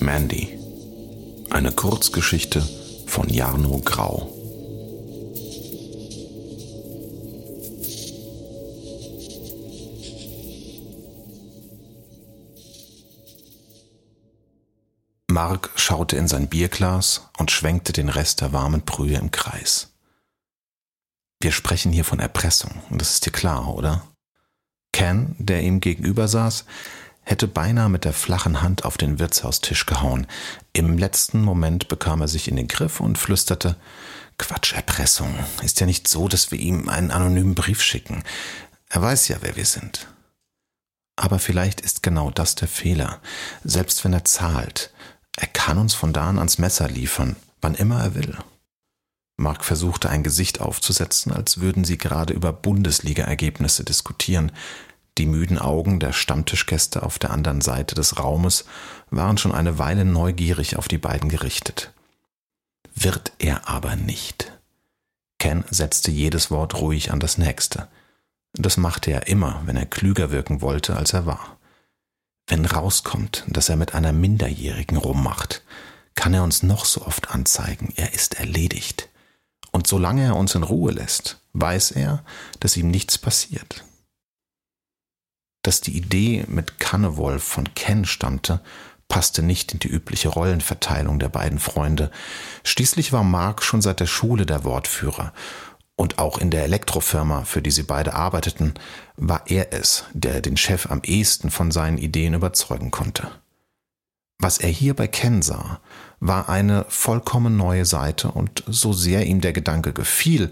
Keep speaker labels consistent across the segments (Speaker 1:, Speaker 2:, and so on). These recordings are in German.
Speaker 1: Mandy. Eine Kurzgeschichte von Jarno Grau. Mark schaute in sein Bierglas und schwenkte den Rest der warmen Brühe im Kreis. Wir sprechen hier von Erpressung, das ist dir klar, oder? Ken, der ihm gegenüber saß, hätte beinahe mit der flachen Hand auf den Wirtshaustisch gehauen. Im letzten Moment bekam er sich in den Griff und flüsterte Quatsch, Erpressung. Ist ja nicht so, dass wir ihm einen anonymen Brief schicken. Er weiß ja, wer wir sind. Aber vielleicht ist genau das der Fehler. Selbst wenn er zahlt, er kann uns von da an ans Messer liefern, wann immer er will. Mark versuchte ein Gesicht aufzusetzen, als würden sie gerade über Bundesliga-Ergebnisse diskutieren. Die müden Augen der Stammtischgäste auf der anderen Seite des Raumes waren schon eine Weile neugierig auf die beiden gerichtet. Wird er aber nicht. Ken setzte jedes Wort ruhig an das nächste. Das machte er immer, wenn er klüger wirken wollte, als er war. Wenn rauskommt, dass er mit einer Minderjährigen rummacht, kann er uns noch so oft anzeigen, er ist erledigt. Und solange er uns in Ruhe lässt, weiß er, dass ihm nichts passiert. Dass die Idee mit Kannewolf von Ken stammte, passte nicht in die übliche Rollenverteilung der beiden Freunde. Schließlich war Mark schon seit der Schule der Wortführer und auch in der Elektrofirma, für die sie beide arbeiteten, war er es, der den Chef am ehesten von seinen Ideen überzeugen konnte. Was er hier bei Ken sah, war eine vollkommen neue Seite, und so sehr ihm der Gedanke gefiel,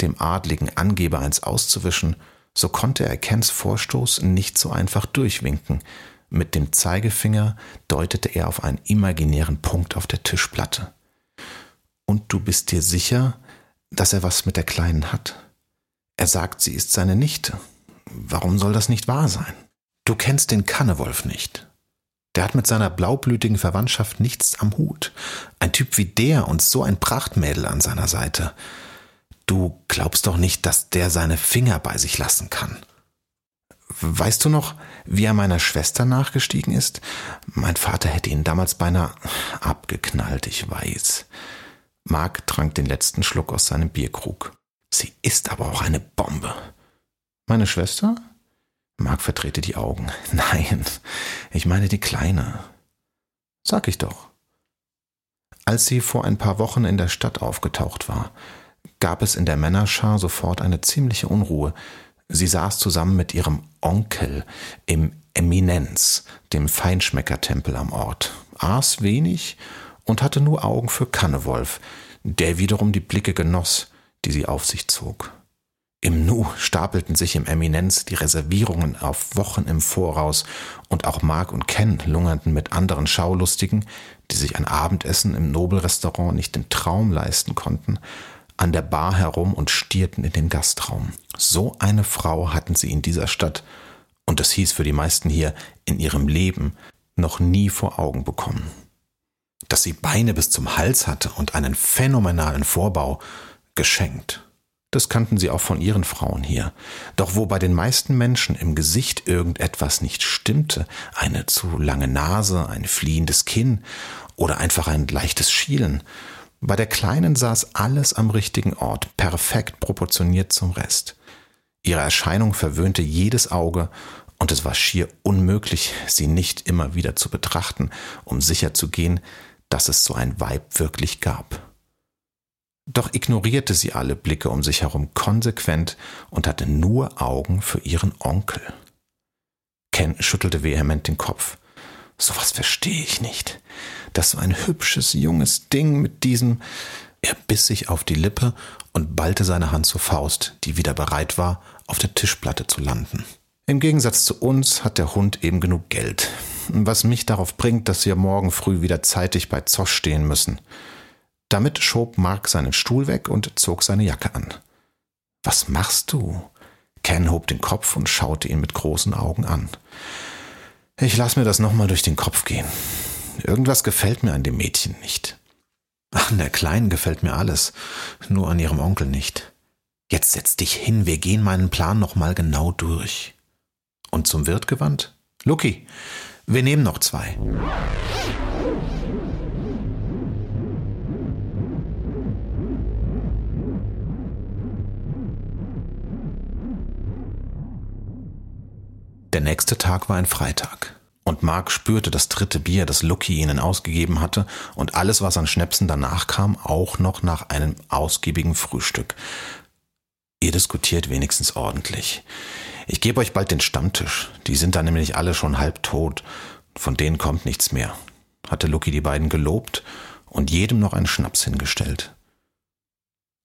Speaker 1: dem adligen Angeber eins auszuwischen, so konnte er Kens Vorstoß nicht so einfach durchwinken. Mit dem Zeigefinger deutete er auf einen imaginären Punkt auf der Tischplatte. Und du bist dir sicher, dass er was mit der Kleinen hat? Er sagt, sie ist seine Nichte. Warum soll das nicht wahr sein? Du kennst den Kannewolf nicht. Der hat mit seiner blaublütigen Verwandtschaft nichts am Hut. Ein Typ wie der und so ein Prachtmädel an seiner Seite. Du glaubst doch nicht, dass der seine Finger bei sich lassen kann. Weißt du noch, wie er meiner Schwester nachgestiegen ist? Mein Vater hätte ihn damals beinahe abgeknallt, ich weiß. Mark trank den letzten Schluck aus seinem Bierkrug. Sie ist aber auch eine Bombe. Meine Schwester? Mark verdrehte die Augen. Nein, ich meine die Kleine. Sag ich doch. Als sie vor ein paar Wochen in der Stadt aufgetaucht war, gab es in der Männerschar sofort eine ziemliche Unruhe. Sie saß zusammen mit ihrem Onkel im Eminenz, dem Feinschmeckertempel am Ort, aß wenig und hatte nur Augen für Kannewolf, der wiederum die Blicke genoss, die sie auf sich zog. Im Nu stapelten sich im Eminenz die Reservierungen auf Wochen im Voraus, und auch Mark und Ken lungerten mit anderen Schaulustigen, die sich ein Abendessen im Nobelrestaurant nicht den Traum leisten konnten, an der Bar herum und stierten in den Gastraum. So eine Frau hatten sie in dieser Stadt, und das hieß für die meisten hier in ihrem Leben, noch nie vor Augen bekommen. Dass sie Beine bis zum Hals hatte und einen phänomenalen Vorbau, geschenkt. Das kannten sie auch von ihren Frauen hier. Doch wo bei den meisten Menschen im Gesicht irgendetwas nicht stimmte, eine zu lange Nase, ein fliehendes Kinn oder einfach ein leichtes Schielen, bei der Kleinen saß alles am richtigen Ort, perfekt proportioniert zum Rest. Ihre Erscheinung verwöhnte jedes Auge, und es war schier unmöglich, sie nicht immer wieder zu betrachten, um sicherzugehen, dass es so ein Weib wirklich gab. Doch ignorierte sie alle Blicke um sich herum konsequent und hatte nur Augen für ihren Onkel. Ken schüttelte vehement den Kopf. Sowas verstehe ich nicht dass so ein hübsches junges Ding mit diesem. Er biss sich auf die Lippe und ballte seine Hand zur Faust, die wieder bereit war, auf der Tischplatte zu landen. Im Gegensatz zu uns hat der Hund eben genug Geld, was mich darauf bringt, dass wir morgen früh wieder zeitig bei Zosch stehen müssen. Damit schob Mark seinen Stuhl weg und zog seine Jacke an. Was machst du? Ken hob den Kopf und schaute ihn mit großen Augen an. Ich lass mir das nochmal durch den Kopf gehen. Irgendwas gefällt mir an dem Mädchen nicht. An der Kleinen gefällt mir alles, nur an ihrem Onkel nicht. Jetzt setz dich hin, wir gehen meinen Plan nochmal genau durch. Und zum Wirt gewandt? Lucky, Wir nehmen noch zwei. Der nächste Tag war ein Freitag. Und Mark spürte das dritte Bier, das Lucky ihnen ausgegeben hatte, und alles, was an Schnäpsen danach kam, auch noch nach einem ausgiebigen Frühstück. Ihr diskutiert wenigstens ordentlich. Ich gebe euch bald den Stammtisch. Die sind da nämlich alle schon halb tot. Von denen kommt nichts mehr, hatte Lucky die beiden gelobt und jedem noch einen Schnaps hingestellt.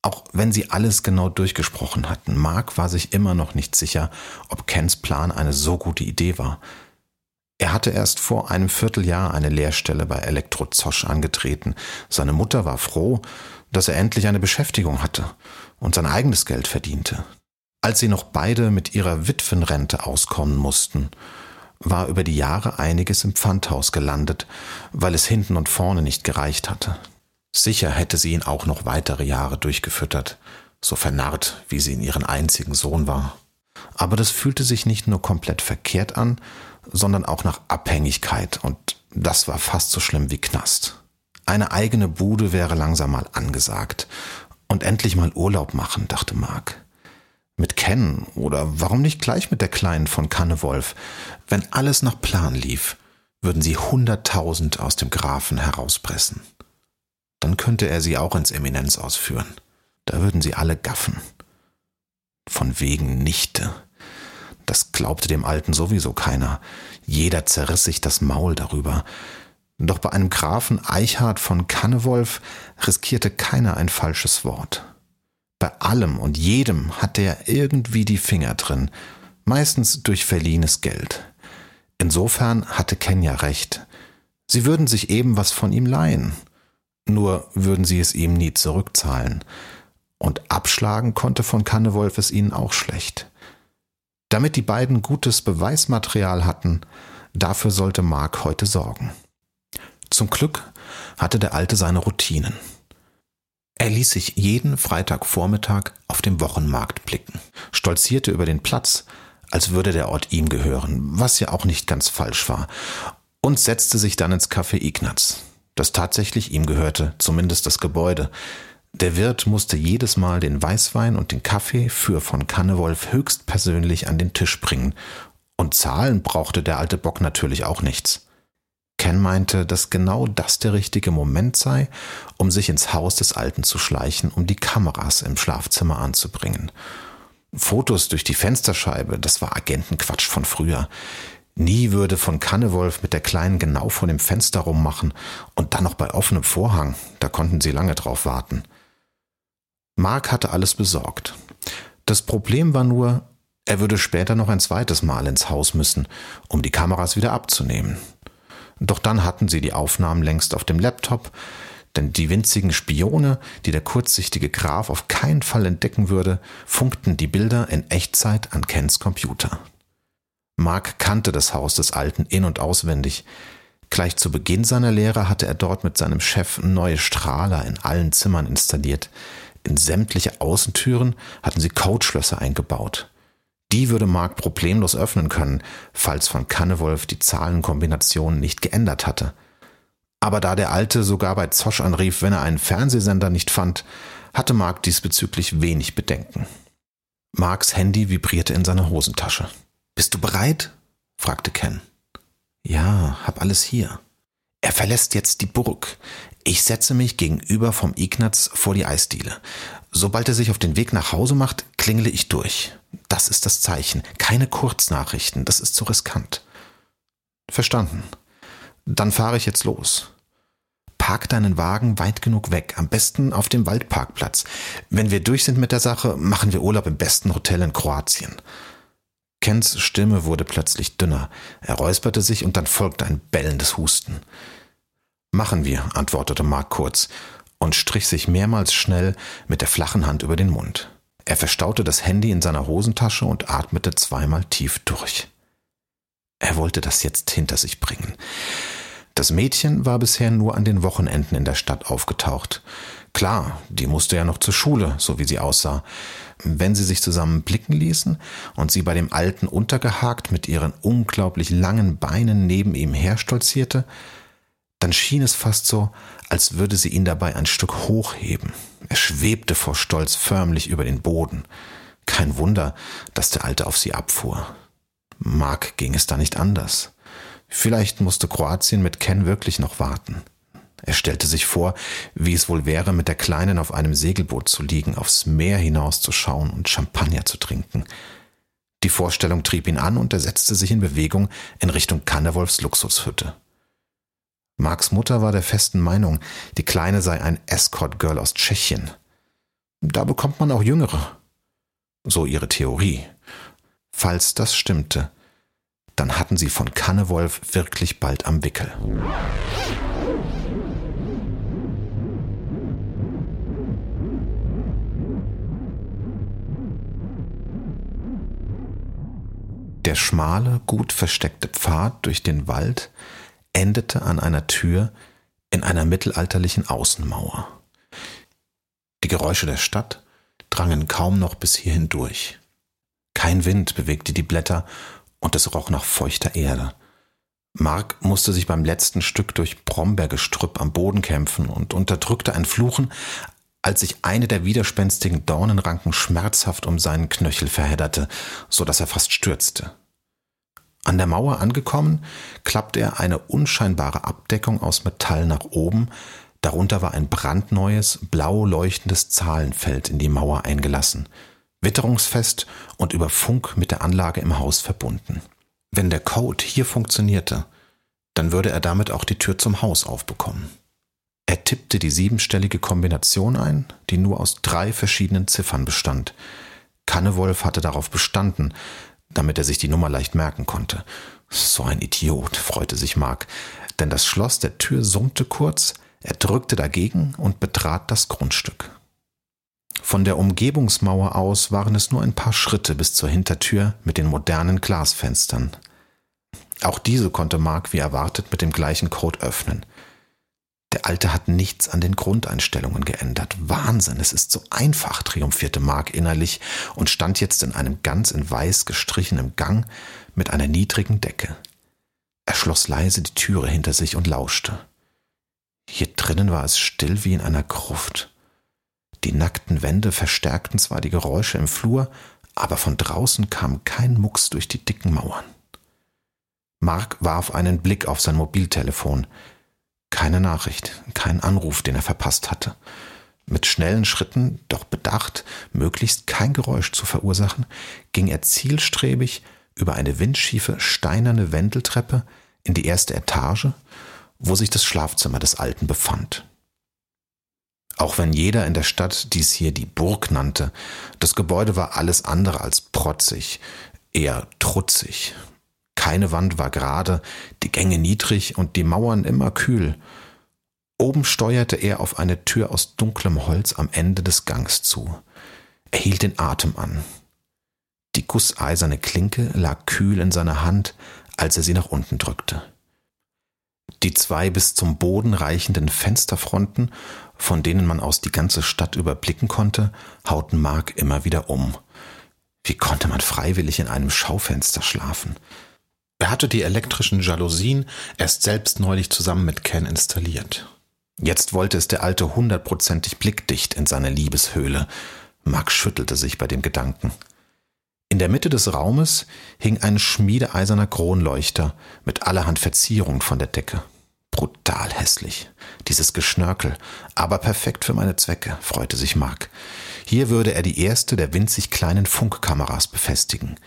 Speaker 1: Auch wenn sie alles genau durchgesprochen hatten, Mark war sich immer noch nicht sicher, ob Kens Plan eine so gute Idee war. Er hatte erst vor einem Vierteljahr eine Lehrstelle bei Elektrozosch angetreten. Seine Mutter war froh, dass er endlich eine Beschäftigung hatte und sein eigenes Geld verdiente. Als sie noch beide mit ihrer Witwenrente auskommen mussten, war über die Jahre einiges im Pfandhaus gelandet, weil es hinten und vorne nicht gereicht hatte. Sicher hätte sie ihn auch noch weitere Jahre durchgefüttert, so vernarrt, wie sie in ihren einzigen Sohn war. Aber das fühlte sich nicht nur komplett verkehrt an, sondern auch nach Abhängigkeit, und das war fast so schlimm wie Knast. Eine eigene Bude wäre langsam mal angesagt. Und endlich mal Urlaub machen, dachte Mark. Mit Ken oder warum nicht gleich mit der Kleinen von Kannewolf? Wenn alles nach Plan lief, würden sie hunderttausend aus dem Grafen herauspressen dann könnte er sie auch ins Eminenz ausführen. Da würden sie alle gaffen. Von wegen Nichte. Das glaubte dem Alten sowieso keiner. Jeder zerriss sich das Maul darüber. Doch bei einem Grafen Eichhard von Kannewolf riskierte keiner ein falsches Wort. Bei allem und jedem hatte er irgendwie die Finger drin, meistens durch verliehenes Geld. Insofern hatte Kenya recht. Sie würden sich eben was von ihm leihen. Nur würden sie es ihm nie zurückzahlen. Und abschlagen konnte von Kannewolf es ihnen auch schlecht. Damit die beiden gutes Beweismaterial hatten, dafür sollte Mark heute sorgen. Zum Glück hatte der Alte seine Routinen. Er ließ sich jeden Freitagvormittag auf dem Wochenmarkt blicken, stolzierte über den Platz, als würde der Ort ihm gehören, was ja auch nicht ganz falsch war, und setzte sich dann ins Café Ignaz das tatsächlich ihm gehörte, zumindest das Gebäude. Der Wirt musste jedes Mal den Weißwein und den Kaffee für von Kannewolf höchstpersönlich an den Tisch bringen. Und zahlen brauchte der alte Bock natürlich auch nichts. Ken meinte, dass genau das der richtige Moment sei, um sich ins Haus des Alten zu schleichen, um die Kameras im Schlafzimmer anzubringen. Fotos durch die Fensterscheibe, das war Agentenquatsch von früher. Nie würde von Kannewolf mit der Kleinen genau vor dem Fenster rummachen und dann noch bei offenem Vorhang, da konnten sie lange drauf warten. Mark hatte alles besorgt. Das Problem war nur, er würde später noch ein zweites Mal ins Haus müssen, um die Kameras wieder abzunehmen. Doch dann hatten sie die Aufnahmen längst auf dem Laptop, denn die winzigen Spione, die der kurzsichtige Graf auf keinen Fall entdecken würde, funkten die Bilder in Echtzeit an Kens Computer. Mark kannte das Haus des Alten in und auswendig. Gleich zu Beginn seiner Lehre hatte er dort mit seinem Chef neue Strahler in allen Zimmern installiert. In sämtliche Außentüren hatten sie Codeschlösser eingebaut. Die würde Mark problemlos öffnen können, falls von Kannewolf die Zahlenkombination nicht geändert hatte. Aber da der Alte sogar bei Zosch anrief, wenn er einen Fernsehsender nicht fand, hatte Mark diesbezüglich wenig Bedenken. Marks Handy vibrierte in seiner Hosentasche. Bist du bereit? fragte Ken. Ja, hab alles hier. Er verlässt jetzt die Burg. Ich setze mich gegenüber vom Ignaz vor die Eisdiele. Sobald er sich auf den Weg nach Hause macht, klingele ich durch. Das ist das Zeichen. Keine Kurznachrichten, das ist zu riskant. Verstanden. Dann fahre ich jetzt los. Park deinen Wagen weit genug weg, am besten auf dem Waldparkplatz. Wenn wir durch sind mit der Sache, machen wir Urlaub im besten Hotel in Kroatien. Kens Stimme wurde plötzlich dünner. Er räusperte sich und dann folgte ein bellendes Husten. Machen wir, antwortete Mark kurz und strich sich mehrmals schnell mit der flachen Hand über den Mund. Er verstaute das Handy in seiner Hosentasche und atmete zweimal tief durch. Er wollte das jetzt hinter sich bringen. Das Mädchen war bisher nur an den Wochenenden in der Stadt aufgetaucht. Klar, die musste ja noch zur Schule, so wie sie aussah. Wenn sie sich zusammen blicken ließen und sie bei dem Alten untergehakt mit ihren unglaublich langen Beinen neben ihm herstolzierte, dann schien es fast so, als würde sie ihn dabei ein Stück hochheben. Er schwebte vor Stolz förmlich über den Boden. Kein Wunder, dass der Alte auf sie abfuhr. Mark ging es da nicht anders. Vielleicht musste Kroatien mit Ken wirklich noch warten. Er stellte sich vor, wie es wohl wäre, mit der Kleinen auf einem Segelboot zu liegen, aufs Meer hinauszuschauen und Champagner zu trinken. Die Vorstellung trieb ihn an und er setzte sich in Bewegung in Richtung Kannewolfs Luxushütte. Marks Mutter war der festen Meinung, die Kleine sei ein Escort-Girl aus Tschechien. Da bekommt man auch Jüngere. So ihre Theorie. Falls das stimmte, dann hatten sie von Kannewolf wirklich bald am Wickel. Der schmale, gut versteckte Pfad durch den Wald endete an einer Tür in einer mittelalterlichen Außenmauer. Die Geräusche der Stadt drangen kaum noch bis hierhin durch. Kein Wind bewegte die Blätter und es roch nach feuchter Erde. Mark musste sich beim letzten Stück durch Brombeergestrüpp am Boden kämpfen und unterdrückte ein Fluchen, als sich eine der widerspenstigen Dornenranken schmerzhaft um seinen Knöchel verhedderte, so dass er fast stürzte. An der Mauer angekommen, klappte er eine unscheinbare Abdeckung aus Metall nach oben, darunter war ein brandneues, blau leuchtendes Zahlenfeld in die Mauer eingelassen, witterungsfest und über Funk mit der Anlage im Haus verbunden. Wenn der Code hier funktionierte, dann würde er damit auch die Tür zum Haus aufbekommen. Er tippte die siebenstellige Kombination ein, die nur aus drei verschiedenen Ziffern bestand. Kannewolf hatte darauf bestanden, damit er sich die Nummer leicht merken konnte. So ein Idiot, freute sich Mark, denn das Schloss der Tür summte kurz, er drückte dagegen und betrat das Grundstück. Von der Umgebungsmauer aus waren es nur ein paar Schritte bis zur Hintertür mit den modernen Glasfenstern. Auch diese konnte Mark wie erwartet mit dem gleichen Code öffnen. Der Alte hat nichts an den Grundeinstellungen geändert. Wahnsinn, es ist so einfach, triumphierte Mark innerlich und stand jetzt in einem ganz in weiß gestrichenen Gang mit einer niedrigen Decke. Er schloss leise die Türe hinter sich und lauschte. Hier drinnen war es still wie in einer Gruft. Die nackten Wände verstärkten zwar die Geräusche im Flur, aber von draußen kam kein Mucks durch die dicken Mauern. Mark warf einen Blick auf sein Mobiltelefon. Keine Nachricht, kein Anruf, den er verpasst hatte. Mit schnellen Schritten, doch bedacht, möglichst kein Geräusch zu verursachen, ging er zielstrebig über eine windschiefe steinerne Wendeltreppe in die erste Etage, wo sich das Schlafzimmer des Alten befand. Auch wenn jeder in der Stadt dies hier die Burg nannte, das Gebäude war alles andere als protzig, eher trutzig, keine Wand war gerade, die Gänge niedrig und die Mauern immer kühl. Oben steuerte er auf eine Tür aus dunklem Holz am Ende des Gangs zu. Er hielt den Atem an. Die gusseiserne Klinke lag kühl in seiner Hand, als er sie nach unten drückte. Die zwei bis zum Boden reichenden Fensterfronten, von denen man aus die ganze Stadt überblicken konnte, hauten Mark immer wieder um. Wie konnte man freiwillig in einem Schaufenster schlafen? Er hatte die elektrischen Jalousien erst selbst neulich zusammen mit Ken installiert. Jetzt wollte es der Alte hundertprozentig blickdicht in seine Liebeshöhle. Mark schüttelte sich bei dem Gedanken. In der Mitte des Raumes hing ein schmiedeeiserner Kronleuchter mit allerhand Verzierung von der Decke. Brutal hässlich, dieses Geschnörkel, aber perfekt für meine Zwecke, freute sich Mark. Hier würde er die erste der winzig kleinen Funkkameras befestigen.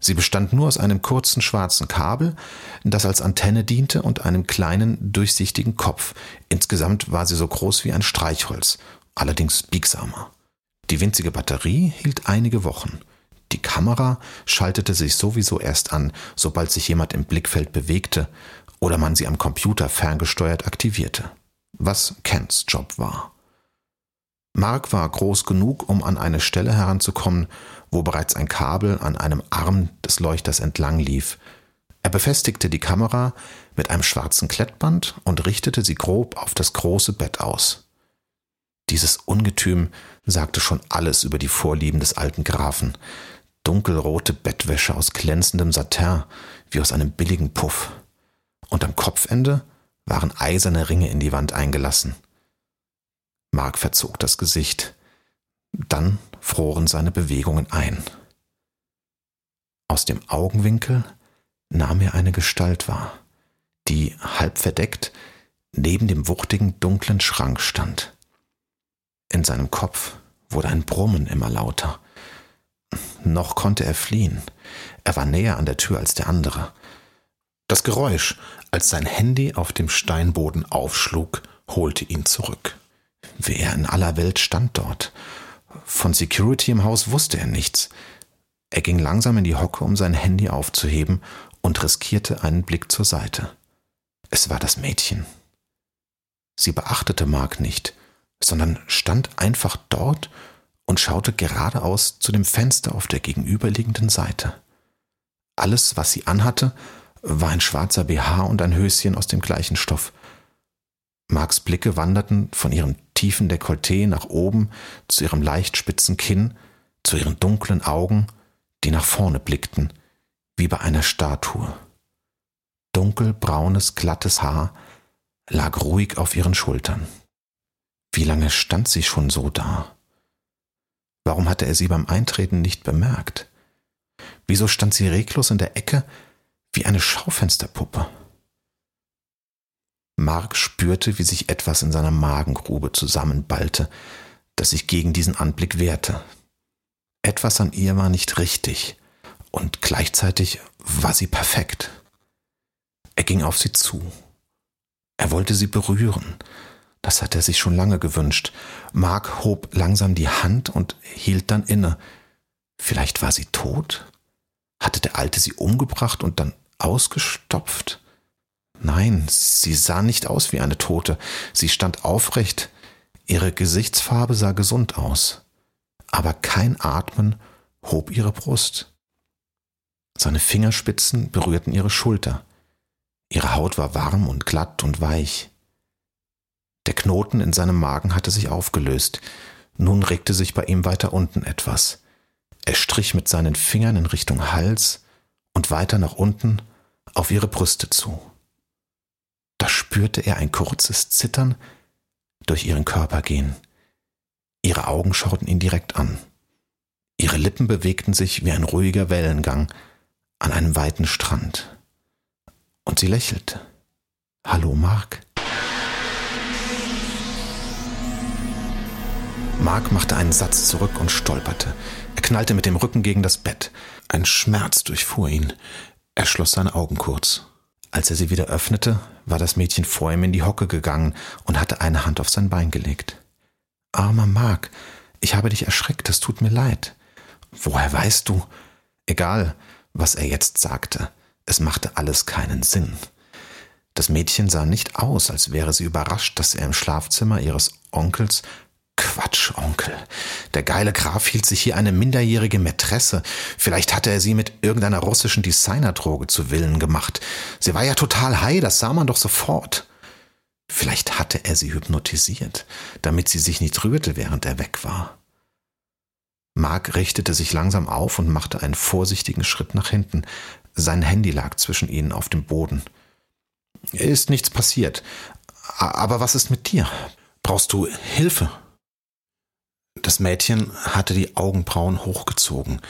Speaker 1: Sie bestand nur aus einem kurzen schwarzen Kabel, das als Antenne diente, und einem kleinen, durchsichtigen Kopf. Insgesamt war sie so groß wie ein Streichholz, allerdings biegsamer. Die winzige Batterie hielt einige Wochen. Die Kamera schaltete sich sowieso erst an, sobald sich jemand im Blickfeld bewegte oder man sie am Computer ferngesteuert aktivierte, was Kents Job war. Mark war groß genug, um an eine Stelle heranzukommen, wo bereits ein Kabel an einem Arm des Leuchters entlang lief. Er befestigte die Kamera mit einem schwarzen Klettband und richtete sie grob auf das große Bett aus. Dieses Ungetüm sagte schon alles über die Vorlieben des alten Grafen. Dunkelrote Bettwäsche aus glänzendem Satin, wie aus einem billigen Puff. Und am Kopfende waren eiserne Ringe in die Wand eingelassen. Mark verzog das Gesicht. Dann froren seine Bewegungen ein. Aus dem Augenwinkel nahm er eine Gestalt wahr, die, halb verdeckt, neben dem wuchtigen dunklen Schrank stand. In seinem Kopf wurde ein Brummen immer lauter. Noch konnte er fliehen. Er war näher an der Tür als der andere. Das Geräusch, als sein Handy auf dem Steinboden aufschlug, holte ihn zurück. Wer in aller Welt stand dort? Von Security im Haus wusste er nichts. Er ging langsam in die Hocke, um sein Handy aufzuheben und riskierte einen Blick zur Seite. Es war das Mädchen. Sie beachtete Mark nicht, sondern stand einfach dort und schaute geradeaus zu dem Fenster auf der gegenüberliegenden Seite. Alles, was sie anhatte, war ein schwarzer BH und ein Höschen aus dem gleichen Stoff. Marks Blicke wanderten von ihrem tiefen Dekolleté nach oben zu ihrem leicht spitzen Kinn, zu ihren dunklen Augen, die nach vorne blickten, wie bei einer Statue. Dunkelbraunes, glattes Haar lag ruhig auf ihren Schultern. Wie lange stand sie schon so da? Warum hatte er sie beim Eintreten nicht bemerkt? Wieso stand sie reglos in der Ecke wie eine Schaufensterpuppe? Mark spürte, wie sich etwas in seiner Magengrube zusammenballte, das sich gegen diesen Anblick wehrte. Etwas an ihr war nicht richtig, und gleichzeitig war sie perfekt. Er ging auf sie zu. Er wollte sie berühren. Das hatte er sich schon lange gewünscht. Mark hob langsam die Hand und hielt dann inne. Vielleicht war sie tot? Hatte der Alte sie umgebracht und dann ausgestopft? Nein, sie sah nicht aus wie eine Tote. Sie stand aufrecht. Ihre Gesichtsfarbe sah gesund aus. Aber kein Atmen hob ihre Brust. Seine Fingerspitzen berührten ihre Schulter. Ihre Haut war warm und glatt und weich. Der Knoten in seinem Magen hatte sich aufgelöst. Nun regte sich bei ihm weiter unten etwas. Er strich mit seinen Fingern in Richtung Hals und weiter nach unten auf ihre Brüste zu. Da spürte er ein kurzes Zittern durch ihren Körper gehen. Ihre Augen schauten ihn direkt an. Ihre Lippen bewegten sich wie ein ruhiger Wellengang an einem weiten Strand. Und sie lächelte. Hallo, Mark. Mark machte einen Satz zurück und stolperte. Er knallte mit dem Rücken gegen das Bett. Ein Schmerz durchfuhr ihn. Er schloss seine Augen kurz. Als er sie wieder öffnete, war das Mädchen vor ihm in die Hocke gegangen und hatte eine Hand auf sein Bein gelegt. Armer Mark, ich habe dich erschreckt, es tut mir leid. Woher weißt du? Egal, was er jetzt sagte, es machte alles keinen Sinn. Das Mädchen sah nicht aus, als wäre sie überrascht, dass er im Schlafzimmer ihres Onkels Quatsch, Onkel. Der geile Graf hielt sich hier eine minderjährige Mätresse. Vielleicht hatte er sie mit irgendeiner russischen Designerdroge zu Willen gemacht. Sie war ja total high, das sah man doch sofort. Vielleicht hatte er sie hypnotisiert, damit sie sich nicht rührte, während er weg war. Mark richtete sich langsam auf und machte einen vorsichtigen Schritt nach hinten. Sein Handy lag zwischen ihnen auf dem Boden. Ist nichts passiert. Aber was ist mit dir? Brauchst du Hilfe? Das Mädchen hatte die Augenbrauen hochgezogen.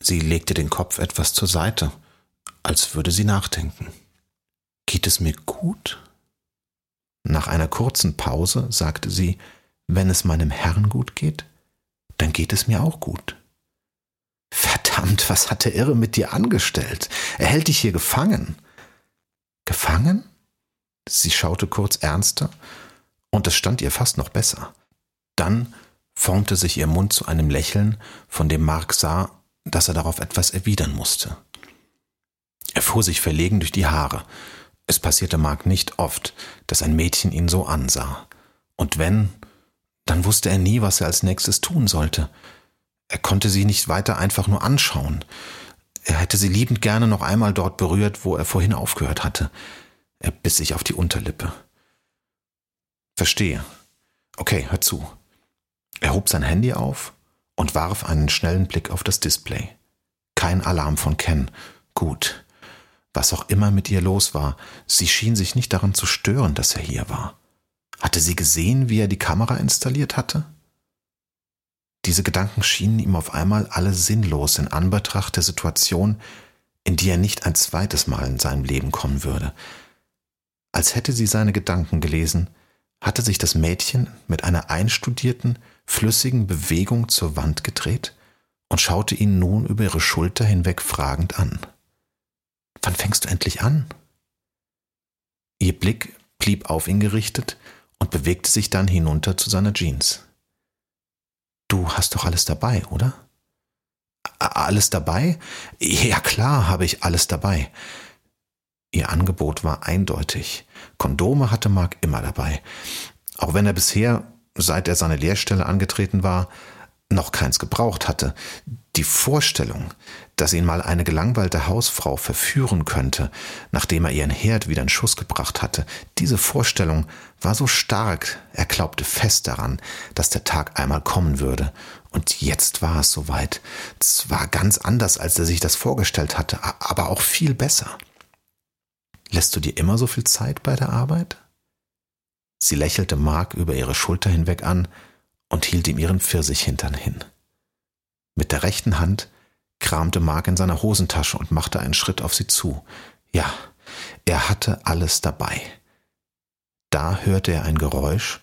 Speaker 1: Sie legte den Kopf etwas zur Seite, als würde sie nachdenken. Geht es mir gut? Nach einer kurzen Pause sagte sie, wenn es meinem Herrn gut geht, dann geht es mir auch gut. Verdammt, was hat der Irre mit dir angestellt? Er hält dich hier gefangen. Gefangen? Sie schaute kurz ernster, und es stand ihr fast noch besser. Dann formte sich ihr Mund zu einem Lächeln, von dem Mark sah, dass er darauf etwas erwidern musste. Er fuhr sich verlegen durch die Haare. Es passierte Mark nicht oft, dass ein Mädchen ihn so ansah. Und wenn, dann wusste er nie, was er als nächstes tun sollte. Er konnte sie nicht weiter einfach nur anschauen. Er hätte sie liebend gerne noch einmal dort berührt, wo er vorhin aufgehört hatte. Er biss sich auf die Unterlippe. Verstehe. Okay, hör zu. Er hob sein Handy auf und warf einen schnellen Blick auf das Display. Kein Alarm von Ken. Gut. Was auch immer mit ihr los war, sie schien sich nicht daran zu stören, dass er hier war. Hatte sie gesehen, wie er die Kamera installiert hatte? Diese Gedanken schienen ihm auf einmal alle sinnlos in Anbetracht der Situation, in die er nicht ein zweites Mal in seinem Leben kommen würde. Als hätte sie seine Gedanken gelesen, hatte sich das Mädchen mit einer einstudierten, flüssigen Bewegung zur Wand gedreht und schaute ihn nun über ihre Schulter hinweg fragend an. Wann fängst du endlich an? Ihr Blick blieb auf ihn gerichtet und bewegte sich dann hinunter zu seiner Jeans. Du hast doch alles dabei, oder? Alles dabei? Ja klar habe ich alles dabei. Ihr Angebot war eindeutig. Kondome hatte Mark immer dabei. Auch wenn er bisher, seit er seine Lehrstelle angetreten war, noch keins gebraucht hatte. Die Vorstellung, dass ihn mal eine gelangweilte Hausfrau verführen könnte, nachdem er ihren Herd wieder in Schuss gebracht hatte, diese Vorstellung war so stark, er glaubte fest daran, dass der Tag einmal kommen würde. Und jetzt war es soweit. Zwar ganz anders, als er sich das vorgestellt hatte, aber auch viel besser. Lässt du dir immer so viel Zeit bei der Arbeit? Sie lächelte Mark über ihre Schulter hinweg an und hielt ihm ihren Pfirsichhintern hin. Mit der rechten Hand kramte Mark in seiner Hosentasche und machte einen Schritt auf sie zu. Ja, er hatte alles dabei. Da hörte er ein Geräusch,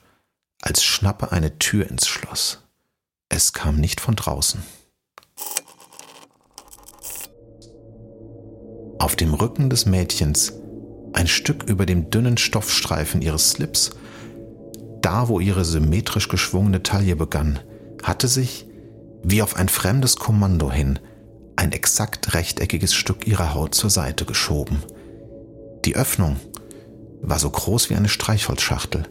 Speaker 1: als schnappe eine Tür ins Schloss. Es kam nicht von draußen. Auf dem Rücken des Mädchens, ein Stück über dem dünnen Stoffstreifen ihres Slips, da wo ihre symmetrisch geschwungene Taille begann, hatte sich, wie auf ein fremdes Kommando hin, ein exakt rechteckiges Stück ihrer Haut zur Seite geschoben. Die Öffnung war so groß wie eine Streichholzschachtel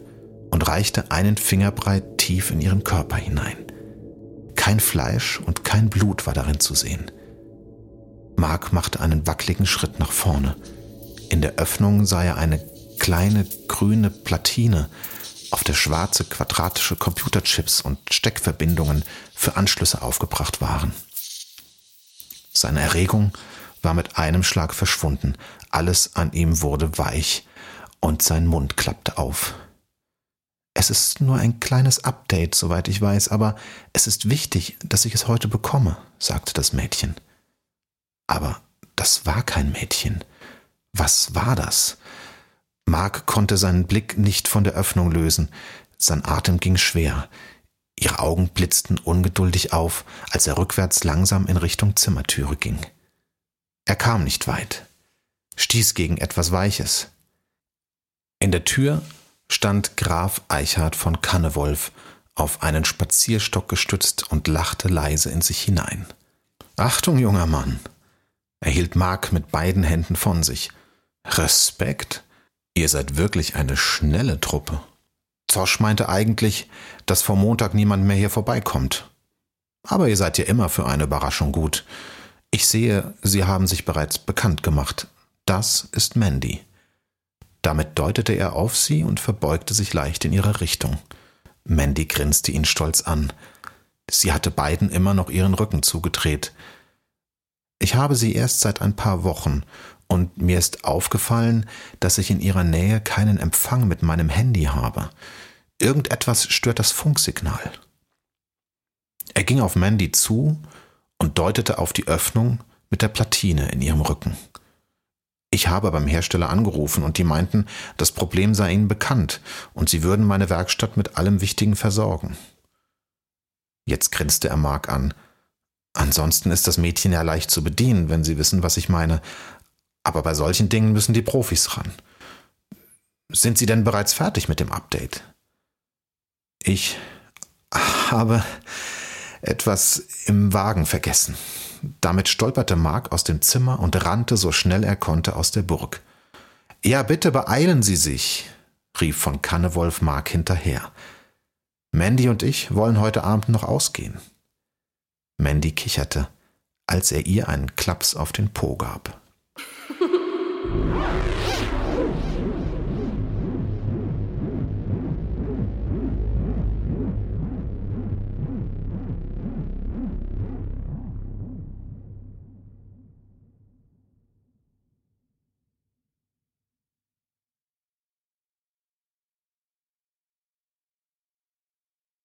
Speaker 1: und reichte einen Fingerbreit tief in ihren Körper hinein. Kein Fleisch und kein Blut war darin zu sehen. Mark machte einen wackeligen Schritt nach vorne. In der Öffnung sah er eine kleine grüne Platine, auf der schwarze quadratische Computerchips und Steckverbindungen für Anschlüsse aufgebracht waren. Seine Erregung war mit einem Schlag verschwunden, alles an ihm wurde weich und sein Mund klappte auf. Es ist nur ein kleines Update, soweit ich weiß, aber es ist wichtig, dass ich es heute bekomme, sagte das Mädchen. Aber das war kein Mädchen. Was war das? Mark konnte seinen Blick nicht von der Öffnung lösen. Sein Atem ging schwer. Ihre Augen blitzten ungeduldig auf, als er rückwärts langsam in Richtung Zimmertüre ging. Er kam nicht weit, stieß gegen etwas Weiches. In der Tür stand Graf Eichhard von Kannewolf auf einen Spazierstock gestützt und lachte leise in sich hinein. Achtung, junger Mann! Er hielt Mark mit beiden Händen von sich. Respekt? Ihr seid wirklich eine schnelle Truppe. Zosch meinte eigentlich, dass vor Montag niemand mehr hier vorbeikommt. Aber ihr seid ja immer für eine Überraschung gut. Ich sehe, Sie haben sich bereits bekannt gemacht. Das ist Mandy. Damit deutete er auf sie und verbeugte sich leicht in ihre Richtung. Mandy grinste ihn stolz an. Sie hatte beiden immer noch ihren Rücken zugedreht. Ich habe sie erst seit ein paar Wochen und mir ist aufgefallen, dass ich in ihrer Nähe keinen Empfang mit meinem Handy habe. Irgendetwas stört das Funksignal. Er ging auf Mandy zu und deutete auf die Öffnung mit der Platine in ihrem Rücken. Ich habe beim Hersteller angerufen und die meinten, das Problem sei ihnen bekannt und sie würden meine Werkstatt mit allem Wichtigen versorgen. Jetzt grinste er Mark an. Ansonsten ist das Mädchen ja leicht zu bedienen, wenn Sie wissen, was ich meine. Aber bei solchen Dingen müssen die Profis ran. Sind Sie denn bereits fertig mit dem Update? Ich habe etwas im Wagen vergessen. Damit stolperte Mark aus dem Zimmer und rannte so schnell er konnte aus der Burg. Ja, bitte beeilen Sie sich, rief von Kannewolf Mark hinterher. Mandy und ich wollen heute Abend noch ausgehen. Mandy kicherte, als er ihr einen Klaps auf den Po gab. Yeah.